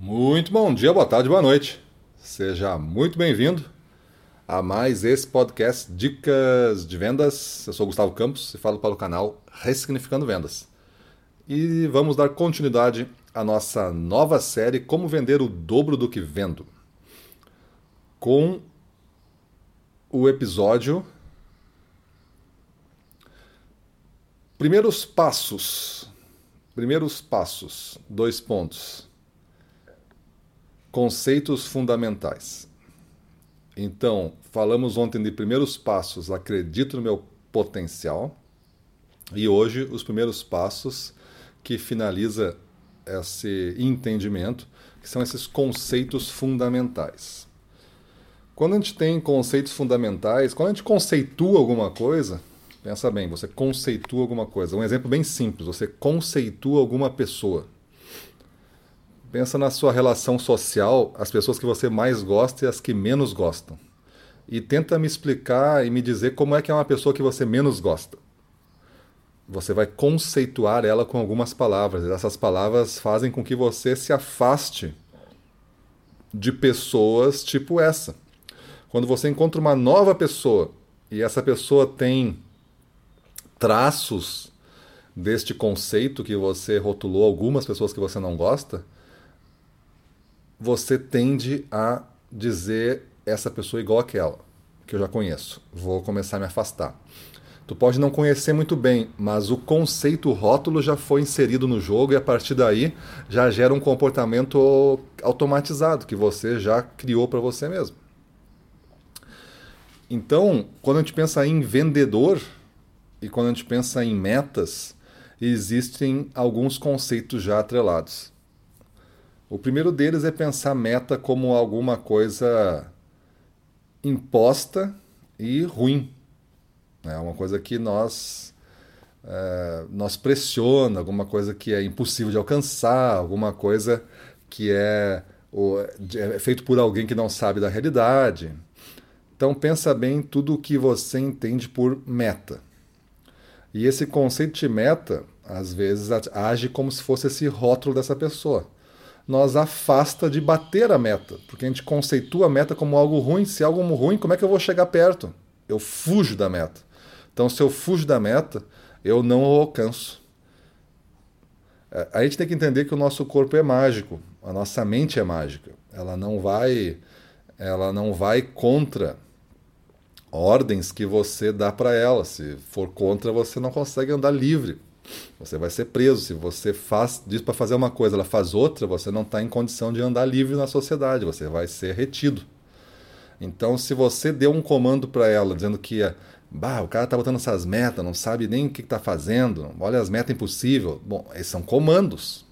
Muito bom dia, boa tarde, boa noite. Seja muito bem-vindo a mais esse podcast Dicas de Vendas. Eu sou Gustavo Campos e falo para o canal Ressignificando Vendas. E vamos dar continuidade à nossa nova série Como Vender o Dobro do que Vendo. Com o episódio Primeiros Passos. Primeiros Passos. Dois pontos Conceitos fundamentais. Então, falamos ontem de primeiros passos, acredito no meu potencial. E hoje, os primeiros passos que finaliza esse entendimento, que são esses conceitos fundamentais. Quando a gente tem conceitos fundamentais, quando a gente conceitua alguma coisa, pensa bem, você conceitua alguma coisa. Um exemplo bem simples, você conceitua alguma pessoa. Pensa na sua relação social, as pessoas que você mais gosta e as que menos gostam. E tenta me explicar e me dizer como é que é uma pessoa que você menos gosta. Você vai conceituar ela com algumas palavras. E essas palavras fazem com que você se afaste de pessoas tipo essa. Quando você encontra uma nova pessoa e essa pessoa tem traços deste conceito que você rotulou algumas pessoas que você não gosta, você tende a dizer essa pessoa igual aquela, que eu já conheço. Vou começar a me afastar. Tu pode não conhecer muito bem, mas o conceito rótulo já foi inserido no jogo e a partir daí já gera um comportamento automatizado que você já criou para você mesmo. Então, quando a gente pensa em vendedor e quando a gente pensa em metas, existem alguns conceitos já atrelados. O primeiro deles é pensar meta como alguma coisa imposta e ruim. É uma coisa que nós é, pressiona, alguma coisa que é impossível de alcançar, alguma coisa que é, é feito por alguém que não sabe da realidade. Então pensa bem tudo o que você entende por meta. E esse conceito de meta, às vezes, age como se fosse esse rótulo dessa pessoa nos afasta de bater a meta, porque a gente conceitua a meta como algo ruim. Se é algo ruim, como é que eu vou chegar perto? Eu fujo da meta. Então, se eu fujo da meta, eu não alcanço. É, a gente tem que entender que o nosso corpo é mágico, a nossa mente é mágica. Ela não vai, ela não vai contra ordens que você dá para ela. Se for contra, você não consegue andar livre. Você vai ser preso. Se você faz diz para fazer uma coisa, ela faz outra, você não está em condição de andar livre na sociedade. Você vai ser retido. Então, se você deu um comando para ela dizendo que bah, o cara está botando essas metas, não sabe nem o que está fazendo, olha as metas impossível. Bom, esses são comandos.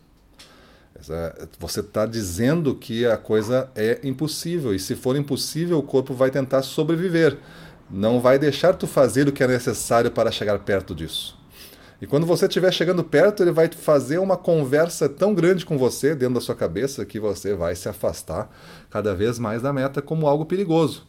Você está dizendo que a coisa é impossível e se for impossível, o corpo vai tentar sobreviver. Não vai deixar tu fazer o que é necessário para chegar perto disso. E quando você estiver chegando perto, ele vai fazer uma conversa tão grande com você dentro da sua cabeça que você vai se afastar cada vez mais da meta como algo perigoso.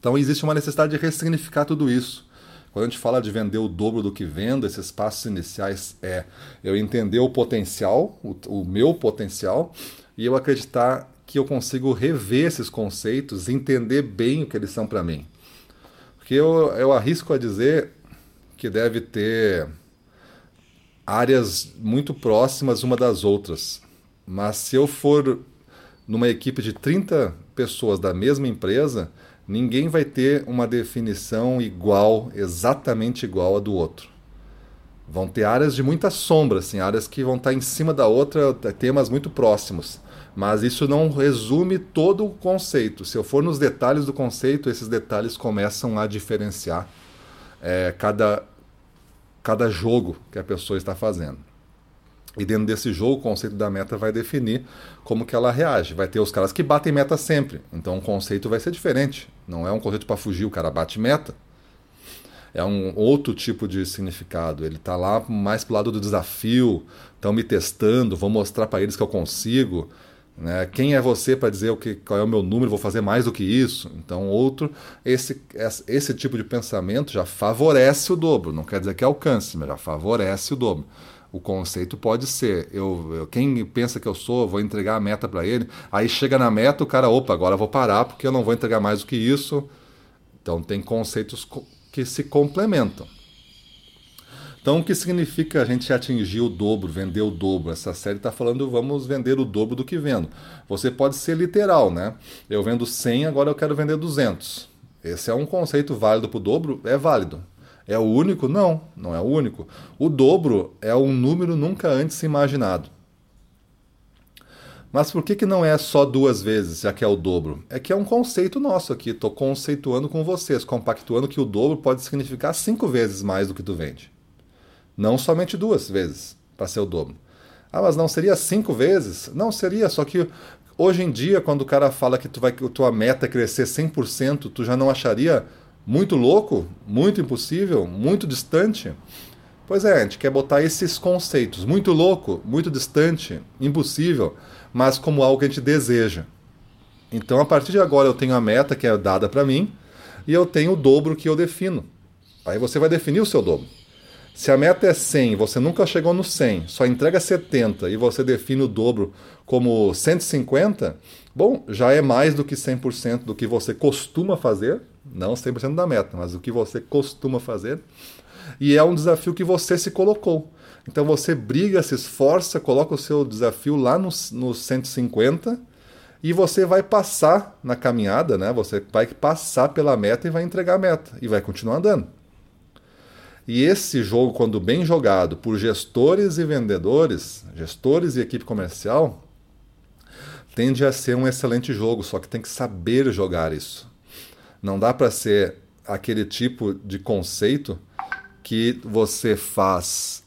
Então existe uma necessidade de ressignificar tudo isso. Quando a gente fala de vender o dobro do que vendo, esses passos iniciais é eu entender o potencial, o, o meu potencial, e eu acreditar que eu consigo rever esses conceitos, entender bem o que eles são para mim. Porque eu, eu arrisco a dizer que deve ter áreas muito próximas uma das outras. Mas se eu for numa equipe de 30 pessoas da mesma empresa, ninguém vai ter uma definição igual, exatamente igual a do outro. Vão ter áreas de muita sombra, assim, áreas que vão estar em cima da outra, temas muito próximos. Mas isso não resume todo o conceito. Se eu for nos detalhes do conceito, esses detalhes começam a diferenciar é, cada, cada jogo que a pessoa está fazendo. E dentro desse jogo, o conceito da meta vai definir como que ela reage. Vai ter os caras que batem meta sempre. Então o conceito vai ser diferente. Não é um conceito para fugir, o cara bate meta. É um outro tipo de significado. Ele está lá mais pro lado do desafio. Estão me testando, vou mostrar para eles que eu consigo. Né? Quem é você para dizer o que, qual é o meu número? Vou fazer mais do que isso. Então, outro, esse, esse tipo de pensamento já favorece o dobro. Não quer dizer que alcance, mas já favorece o dobro. O conceito pode ser, eu, eu, quem pensa que eu sou, vou entregar a meta para ele. Aí chega na meta, o cara, opa, agora eu vou parar porque eu não vou entregar mais do que isso. Então tem conceitos que se complementam. Então, o que significa a gente atingir o dobro, vender o dobro? Essa série está falando vamos vender o dobro do que vendo. Você pode ser literal, né? Eu vendo 100, agora eu quero vender 200. Esse é um conceito válido para o dobro? É válido. É o único? Não, não é o único. O dobro é um número nunca antes imaginado. Mas por que, que não é só duas vezes, já que é o dobro? É que é um conceito nosso aqui. Estou conceituando com vocês, compactuando que o dobro pode significar cinco vezes mais do que tu vende. Não somente duas vezes para ser o dobro. Ah, mas não seria cinco vezes? Não seria, só que hoje em dia, quando o cara fala que tu vai, que tua meta é crescer 100%, tu já não acharia muito louco, muito impossível, muito distante? Pois é, a gente quer botar esses conceitos, muito louco, muito distante, impossível, mas como algo que a gente deseja. Então, a partir de agora, eu tenho a meta que é dada para mim e eu tenho o dobro que eu defino. Aí você vai definir o seu dobro. Se a meta é 100, você nunca chegou no 100, só entrega 70 e você define o dobro como 150, bom, já é mais do que 100% do que você costuma fazer, não 100% da meta, mas o que você costuma fazer. E é um desafio que você se colocou. Então você briga, se esforça, coloca o seu desafio lá no, no 150 e você vai passar na caminhada, né? Você vai passar pela meta e vai entregar a meta e vai continuar andando. E esse jogo, quando bem jogado por gestores e vendedores, gestores e equipe comercial, tende a ser um excelente jogo, só que tem que saber jogar isso. Não dá para ser aquele tipo de conceito que você faz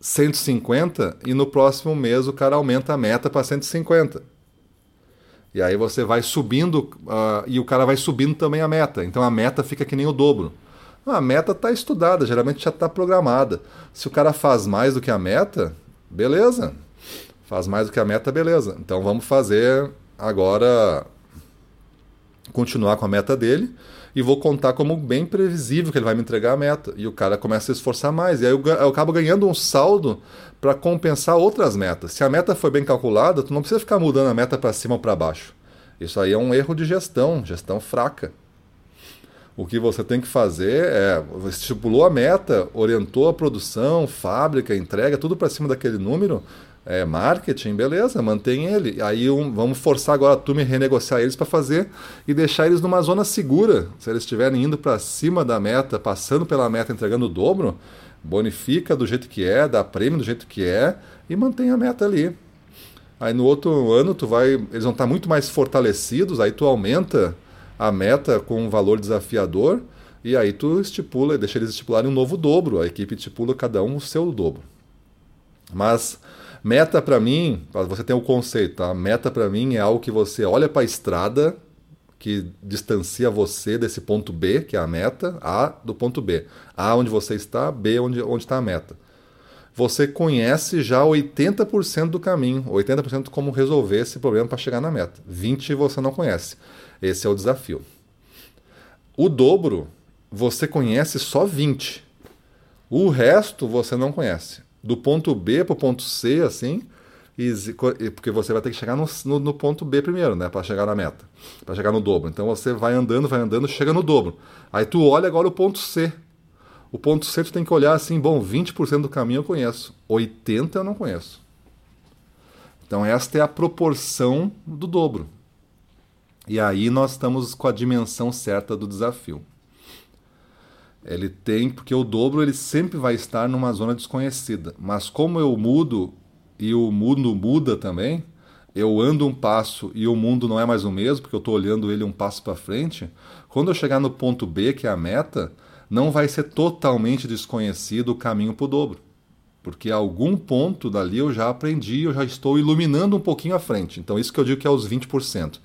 150 e no próximo mês o cara aumenta a meta para 150. E aí você vai subindo uh, e o cara vai subindo também a meta. Então a meta fica que nem o dobro. A meta está estudada, geralmente já está programada. Se o cara faz mais do que a meta, beleza. Faz mais do que a meta, beleza. Então vamos fazer agora continuar com a meta dele e vou contar como bem previsível que ele vai me entregar a meta. E o cara começa a se esforçar mais. E aí eu, eu acabo ganhando um saldo para compensar outras metas. Se a meta foi bem calculada, tu não precisa ficar mudando a meta para cima ou para baixo. Isso aí é um erro de gestão, gestão fraca. O que você tem que fazer é estipulou a meta, orientou a produção, fábrica, entrega, tudo para cima daquele número. É, marketing, beleza, mantém ele. Aí um, vamos forçar agora a turma renegociar eles para fazer e deixar eles numa zona segura. Se eles estiverem indo para cima da meta, passando pela meta, entregando o dobro, bonifica do jeito que é, dá prêmio do jeito que é e mantém a meta ali. Aí no outro ano tu vai, eles vão estar muito mais fortalecidos, aí tu aumenta a meta com um valor desafiador e aí tu estipula, deixa eles estipularem um novo dobro, a equipe estipula cada um o seu dobro. Mas meta para mim, você tem o conceito, tá? Meta para mim é algo que você olha para a estrada que distancia você desse ponto B, que é a meta, A do ponto B. A onde você está, B onde onde está a meta. Você conhece já 80% do caminho, 80% como resolver esse problema para chegar na meta. 20 você não conhece. Esse é o desafio. O dobro, você conhece só 20. O resto você não conhece. Do ponto B para o ponto C, assim, porque você vai ter que chegar no, no, no ponto B primeiro, né? Para chegar na meta, para chegar no dobro. Então você vai andando, vai andando, chega no dobro. Aí tu olha agora o ponto C. O ponto C tu tem que olhar assim, bom, 20% do caminho eu conheço, 80% eu não conheço. Então esta é a proporção do dobro. E aí nós estamos com a dimensão certa do desafio. Ele tem, porque o dobro ele sempre vai estar numa zona desconhecida. Mas como eu mudo e o mundo muda também, eu ando um passo e o mundo não é mais o mesmo, porque eu estou olhando ele um passo para frente. Quando eu chegar no ponto B, que é a meta, não vai ser totalmente desconhecido o caminho para o dobro. Porque algum ponto dali eu já aprendi, eu já estou iluminando um pouquinho à frente. Então, isso que eu digo que é os 20%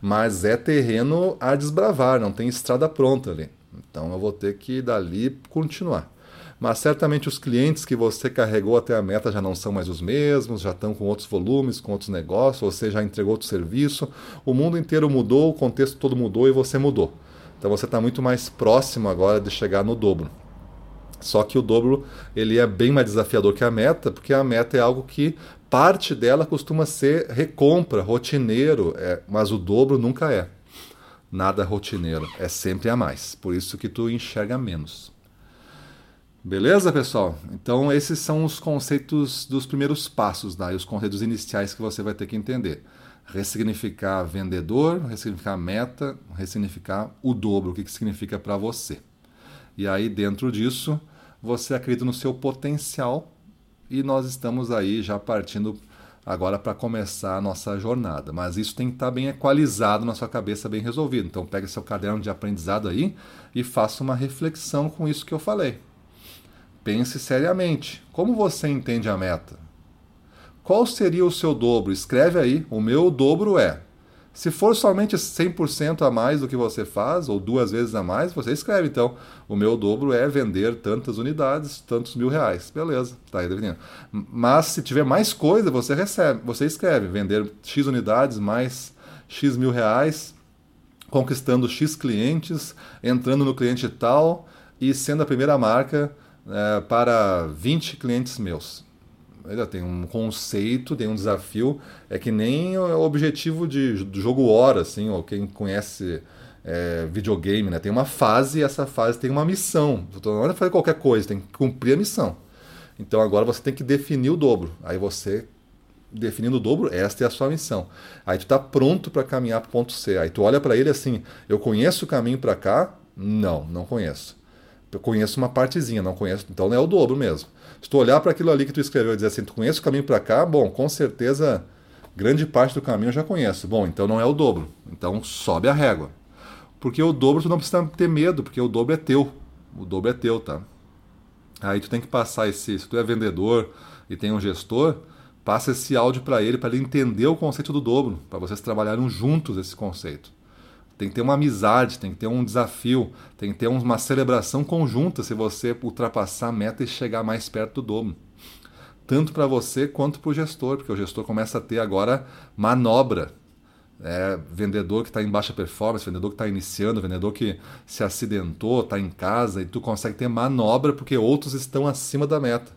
mas é terreno a desbravar, não tem estrada pronta ali. Então eu vou ter que dali continuar. Mas certamente os clientes que você carregou até a meta já não são mais os mesmos, já estão com outros volumes, com outros negócios, você já entregou outro serviço, o mundo inteiro mudou, o contexto todo mudou e você mudou. Então você está muito mais próximo agora de chegar no dobro. Só que o dobro ele é bem mais desafiador que a meta, porque a meta é algo que parte dela costuma ser recompra, rotineiro, é, mas o dobro nunca é. Nada rotineiro, é sempre a mais. Por isso que tu enxerga menos. Beleza, pessoal? Então esses são os conceitos dos primeiros passos, né? os conceitos iniciais que você vai ter que entender. Ressignificar vendedor, ressignificar meta, ressignificar o dobro, o que, que significa para você. E aí, dentro disso, você acredita no seu potencial e nós estamos aí já partindo agora para começar a nossa jornada. Mas isso tem que estar tá bem equalizado na sua cabeça, bem resolvido. Então pegue seu caderno de aprendizado aí e faça uma reflexão com isso que eu falei. Pense seriamente. Como você entende a meta? Qual seria o seu dobro? Escreve aí. O meu dobro é se for somente 100% a mais do que você faz, ou duas vezes a mais, você escreve. Então, o meu dobro é vender tantas unidades, tantos mil reais. Beleza, tá aí definindo. Mas se tiver mais coisa, você recebe, você escreve. Vender X unidades mais X mil reais, conquistando X clientes, entrando no cliente tal e sendo a primeira marca é, para 20 clientes meus ainda tem um conceito, tem um desafio. É que nem o objetivo de, do jogo Hora, assim, ou quem conhece é, videogame, né? Tem uma fase e essa fase tem uma missão. Não é fazer qualquer coisa, tem que cumprir a missão. Então agora você tem que definir o dobro. Aí você, definindo o dobro, esta é a sua missão. Aí tu está pronto para caminhar para o ponto C. Aí tu olha para ele assim, eu conheço o caminho para cá? Não, não conheço. Eu conheço uma partezinha, não conheço, então é o dobro mesmo. Se tu olhar para aquilo ali que tu escreveu e dizer assim, tu conhece o caminho para cá? Bom, com certeza grande parte do caminho eu já conheço. Bom, então não é o dobro. Então sobe a régua. Porque o dobro tu não precisa ter medo, porque o dobro é teu. O dobro é teu, tá? Aí tu tem que passar esse, se tu é vendedor e tem um gestor, passa esse áudio para ele para ele entender o conceito do dobro, para vocês trabalharem juntos esse conceito. Tem que ter uma amizade, tem que ter um desafio, tem que ter uma celebração conjunta se você ultrapassar a meta e chegar mais perto do dobro. Tanto para você quanto para o gestor, porque o gestor começa a ter agora manobra. É, vendedor que está em baixa performance, vendedor que está iniciando, vendedor que se acidentou, está em casa, e tu consegue ter manobra porque outros estão acima da meta.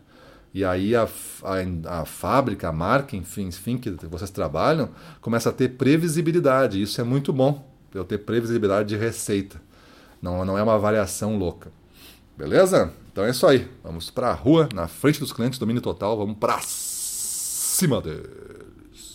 E aí a, a, a, fábrica, a marca, enfim, enfim, que vocês trabalham, começa a ter previsibilidade. Isso é muito bom eu ter previsibilidade de receita. Não, não é uma variação louca. Beleza? Então é isso aí. Vamos para a rua, na frente dos clientes, domínio total. Vamos para cima deles.